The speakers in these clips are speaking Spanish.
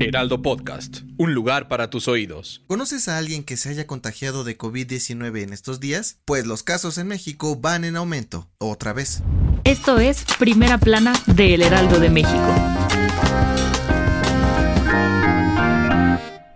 Heraldo Podcast, un lugar para tus oídos. ¿Conoces a alguien que se haya contagiado de COVID-19 en estos días? Pues los casos en México van en aumento, otra vez. Esto es Primera Plana de El Heraldo de México.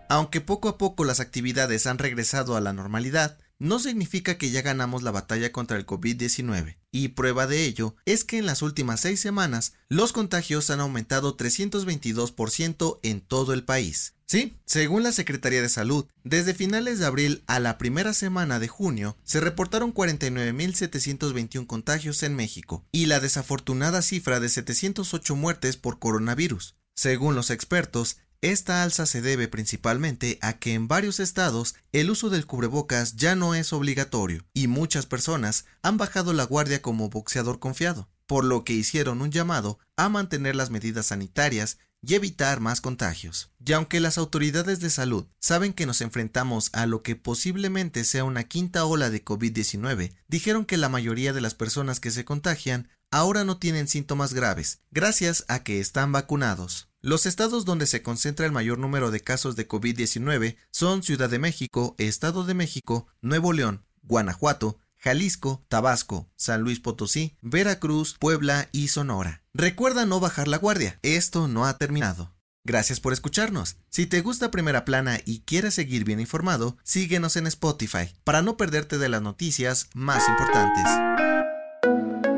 Aunque poco a poco las actividades han regresado a la normalidad, no significa que ya ganamos la batalla contra el COVID-19. Y prueba de ello es que en las últimas seis semanas los contagios han aumentado 322% en todo el país. Sí, según la Secretaría de Salud, desde finales de abril a la primera semana de junio se reportaron 49.721 contagios en México y la desafortunada cifra de 708 muertes por coronavirus. Según los expertos, esta alza se debe principalmente a que en varios estados el uso del cubrebocas ya no es obligatorio y muchas personas han bajado la guardia como boxeador confiado, por lo que hicieron un llamado a mantener las medidas sanitarias y evitar más contagios. Y aunque las autoridades de salud saben que nos enfrentamos a lo que posiblemente sea una quinta ola de COVID-19, dijeron que la mayoría de las personas que se contagian ahora no tienen síntomas graves, gracias a que están vacunados. Los estados donde se concentra el mayor número de casos de COVID-19 son Ciudad de México, Estado de México, Nuevo León, Guanajuato, Jalisco, Tabasco, San Luis Potosí, Veracruz, Puebla y Sonora. Recuerda no bajar la guardia, esto no ha terminado. Gracias por escucharnos. Si te gusta Primera Plana y quieres seguir bien informado, síguenos en Spotify para no perderte de las noticias más importantes.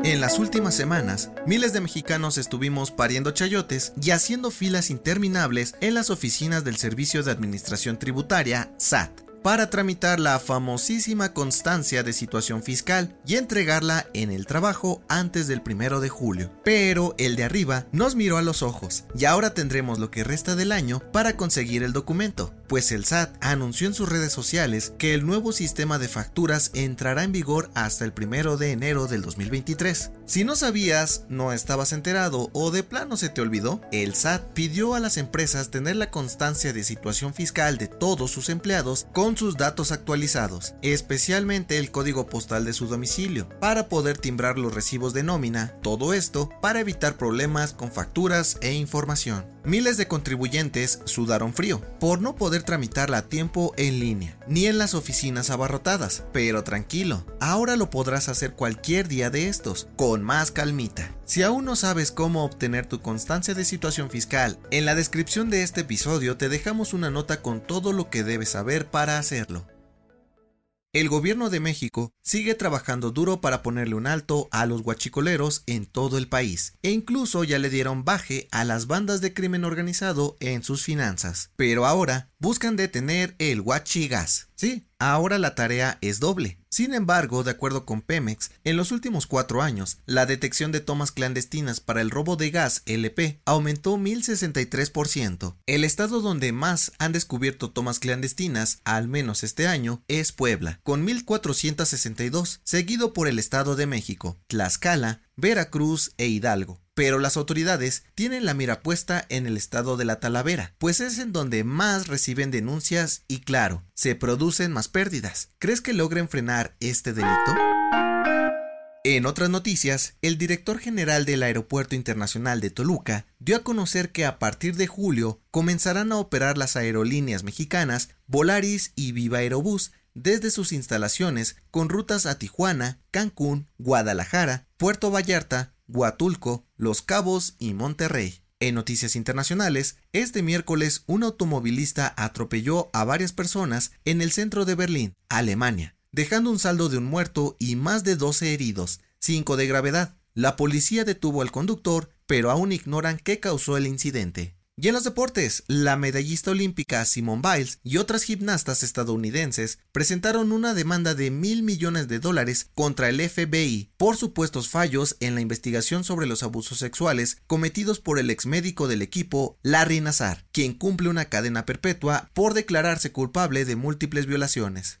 En las últimas semanas, miles de mexicanos estuvimos pariendo chayotes y haciendo filas interminables en las oficinas del Servicio de Administración Tributaria, SAT para tramitar la famosísima constancia de situación fiscal y entregarla en el trabajo antes del primero de julio. Pero el de arriba nos miró a los ojos y ahora tendremos lo que resta del año para conseguir el documento, pues el SAT anunció en sus redes sociales que el nuevo sistema de facturas entrará en vigor hasta el primero de enero del 2023. Si no sabías, no estabas enterado o de plano se te olvidó, el SAT pidió a las empresas tener la constancia de situación fiscal de todos sus empleados con sus datos actualizados, especialmente el código postal de su domicilio, para poder timbrar los recibos de nómina, todo esto para evitar problemas con facturas e información. Miles de contribuyentes sudaron frío por no poder tramitarla a tiempo en línea, ni en las oficinas abarrotadas, pero tranquilo, ahora lo podrás hacer cualquier día de estos, con más calmita. Si aún no sabes cómo obtener tu constancia de situación fiscal, en la descripción de este episodio te dejamos una nota con todo lo que debes saber para hacerlo. El gobierno de México sigue trabajando duro para ponerle un alto a los guachicoleros en todo el país, e incluso ya le dieron baje a las bandas de crimen organizado en sus finanzas. Pero ahora buscan detener el guachigas. Sí, ahora la tarea es doble. Sin embargo, de acuerdo con Pemex, en los últimos cuatro años, la detección de tomas clandestinas para el robo de gas LP aumentó 1063%. El estado donde más han descubierto tomas clandestinas, al menos este año, es Puebla, con 1462, seguido por el Estado de México, Tlaxcala, Veracruz e Hidalgo. Pero las autoridades tienen la mira puesta en el estado de la Talavera, pues es en donde más reciben denuncias y claro, se producen más pérdidas. ¿Crees que logren frenar este delito? En otras noticias, el director general del Aeropuerto Internacional de Toluca dio a conocer que a partir de julio comenzarán a operar las aerolíneas mexicanas Volaris y Viva Aerobús desde sus instalaciones con rutas a Tijuana, Cancún, Guadalajara, Puerto Vallarta, Huatulco, Los Cabos y Monterrey. En noticias internacionales, este miércoles un automovilista atropelló a varias personas en el centro de Berlín, Alemania, dejando un saldo de un muerto y más de 12 heridos, 5 de gravedad. La policía detuvo al conductor, pero aún ignoran qué causó el incidente. Y en los deportes, la medallista olímpica Simone Biles y otras gimnastas estadounidenses presentaron una demanda de mil millones de dólares contra el FBI por supuestos fallos en la investigación sobre los abusos sexuales cometidos por el ex médico del equipo, Larry Nazar, quien cumple una cadena perpetua por declararse culpable de múltiples violaciones.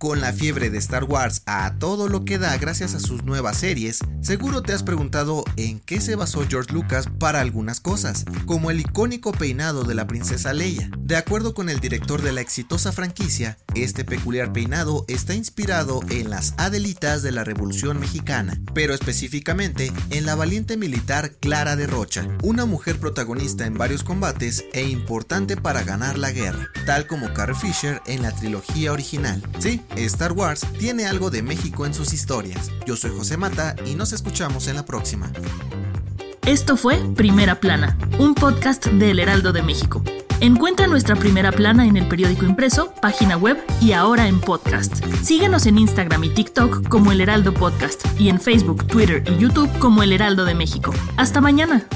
Con la fiebre de Star Wars a todo lo que da gracias a sus nuevas series, seguro te has preguntado en qué se basó George Lucas para algunas cosas, como el icónico peinado de la princesa Leia. De acuerdo con el director de la exitosa franquicia, este peculiar peinado está inspirado en las Adelitas de la Revolución Mexicana, pero específicamente en la valiente militar Clara de Rocha, una mujer protagonista en varios combates e importante para ganar la guerra, tal como Carrie Fisher en la trilogía original. Sí, Star Wars tiene algo de México en sus historias. Yo soy José Mata y nos escuchamos en la próxima. Esto fue Primera Plana, un podcast de El Heraldo de México. Encuentra nuestra primera plana en el periódico impreso, página web y ahora en podcast. Síguenos en Instagram y TikTok como El Heraldo Podcast y en Facebook, Twitter y YouTube como El Heraldo de México. Hasta mañana.